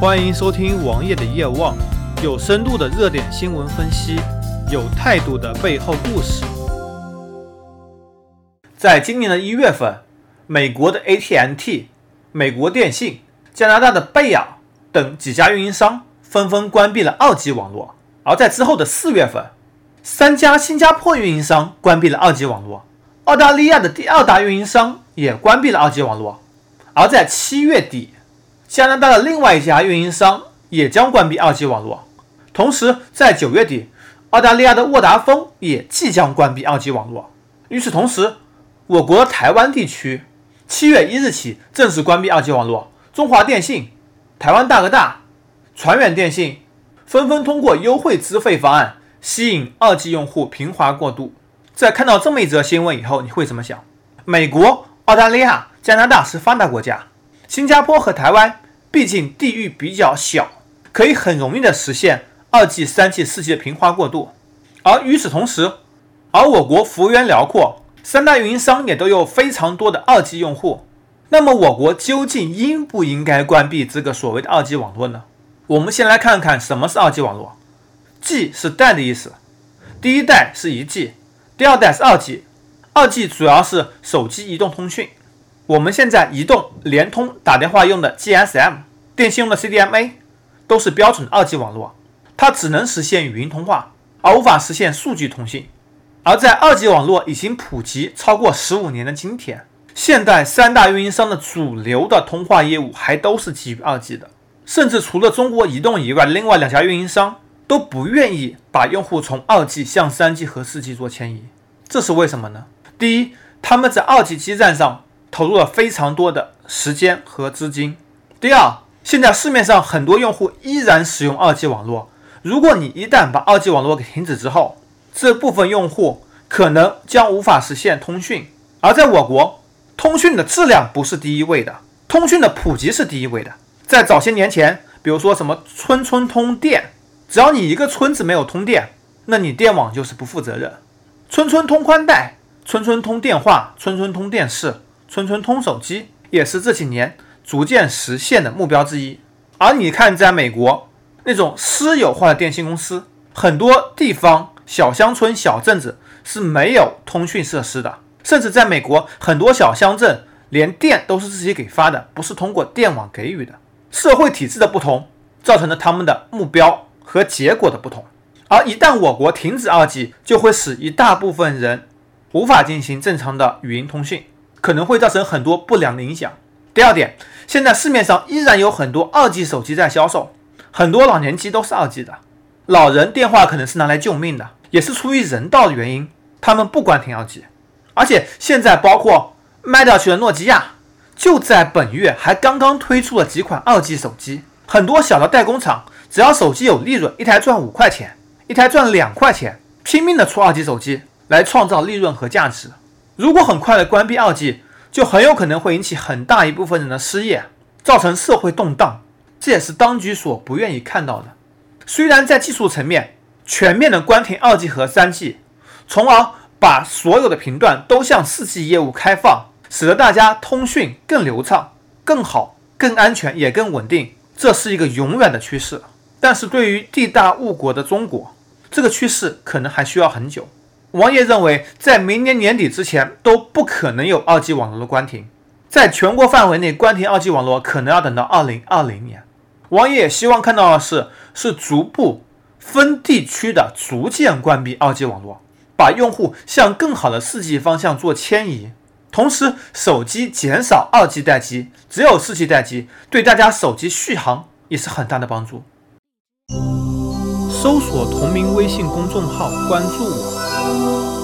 欢迎收听王爷的夜望，有深度的热点新闻分析，有态度的背后故事。在今年的一月份，美国的 AT&T、美国电信、加拿大的贝尔等几家运营商纷纷关闭了二 G 网络；而在之后的四月份，三家新加坡运营商关闭了二 G 网络，澳大利亚的第二大运营商也关闭了二 G 网络；而在七月底。加拿大的另外一家运营商也将关闭二 G 网络，同时在九月底，澳大利亚的沃达丰也即将关闭二 G 网络。与此同时，我国台湾地区七月一日起正式关闭二 G 网络，中华电信、台湾大哥大、传远电信纷纷通过优惠资费方案吸引二 G 用户平滑过渡。在看到这么一则新闻以后，你会怎么想？美国、澳大利亚、加拿大是发达国家。新加坡和台湾毕竟地域比较小，可以很容易的实现二 G、三 G、四 G 的平滑过渡。而与此同时，而我国幅员辽阔，三大运营商也都有非常多的二 G 用户。那么我国究竟应不应该关闭这个所谓的二 G 网络呢？我们先来看看什么是二 G 网络。G 是代的意思，第一代是一 G，第二代是二 G。二 G 主要是手机移动通讯。我们现在移动、联通、打电话用的 GSM，电信用的 CDMA，都是标准的二 G 网络，它只能实现语音通话，而无法实现数据通信。而在二 G 网络已经普及超过十五年的今天，现代三大运营商的主流的通话业务还都是基于二 G 的，甚至除了中国移动以外，另外两家运营商都不愿意把用户从二 G 向三 G 和四 G 做迁移，这是为什么呢？第一，他们在二 G 基站上。投入了非常多的时间和资金。第二，现在市面上很多用户依然使用二 G 网络。如果你一旦把二 G 网络给停止之后，这部分用户可能将无法实现通讯。而在我国，通讯的质量不是第一位的，通讯的普及是第一位的。在早些年前，比如说什么村村通电，只要你一个村子没有通电，那你电网就是不负责任。村村通宽带，村村通电话，村村通电视。村村通手机也是这几年逐渐实现的目标之一。而你看，在美国那种私有化的电信公司，很多地方小乡村、小镇子是没有通讯设施的，甚至在美国很多小乡镇连电都是自己给发的，不是通过电网给予的。社会体制的不同，造成了他们的目标和结果的不同。而一旦我国停止二 G，就会使一大部分人无法进行正常的语音通讯。可能会造成很多不良的影响。第二点，现在市面上依然有很多二 G 手机在销售，很多老年机都是二 G 的。老人电话可能是拿来救命的，也是出于人道的原因，他们不关停二 G。而且现在包括卖掉去的诺基亚，就在本月还刚刚推出了几款二 G 手机。很多小的代工厂，只要手机有利润，一台赚五块钱，一台赚两块钱，拼命的出二 G 手机来创造利润和价值。如果很快的关闭二 G，就很有可能会引起很大一部分人的失业，造成社会动荡，这也是当局所不愿意看到的。虽然在技术层面全面的关停二 G 和三 G，从而把所有的频段都向四 G 业务开放，使得大家通讯更流畅、更好、更安全也更稳定，这是一个永远的趋势。但是对于地大物博的中国，这个趋势可能还需要很久。王爷认为，在明年年底之前都不可能有二 G 网络的关停，在全国范围内关停二 G 网络可能要等到二零二零年。王爷也希望看到的是，是逐步分地区的逐渐关闭二 G 网络，把用户向更好的四 G 方向做迁移，同时手机减少二 G 待机，只有四 G 待机，对大家手机续航也是很大的帮助。搜索同名微信公众号，关注我。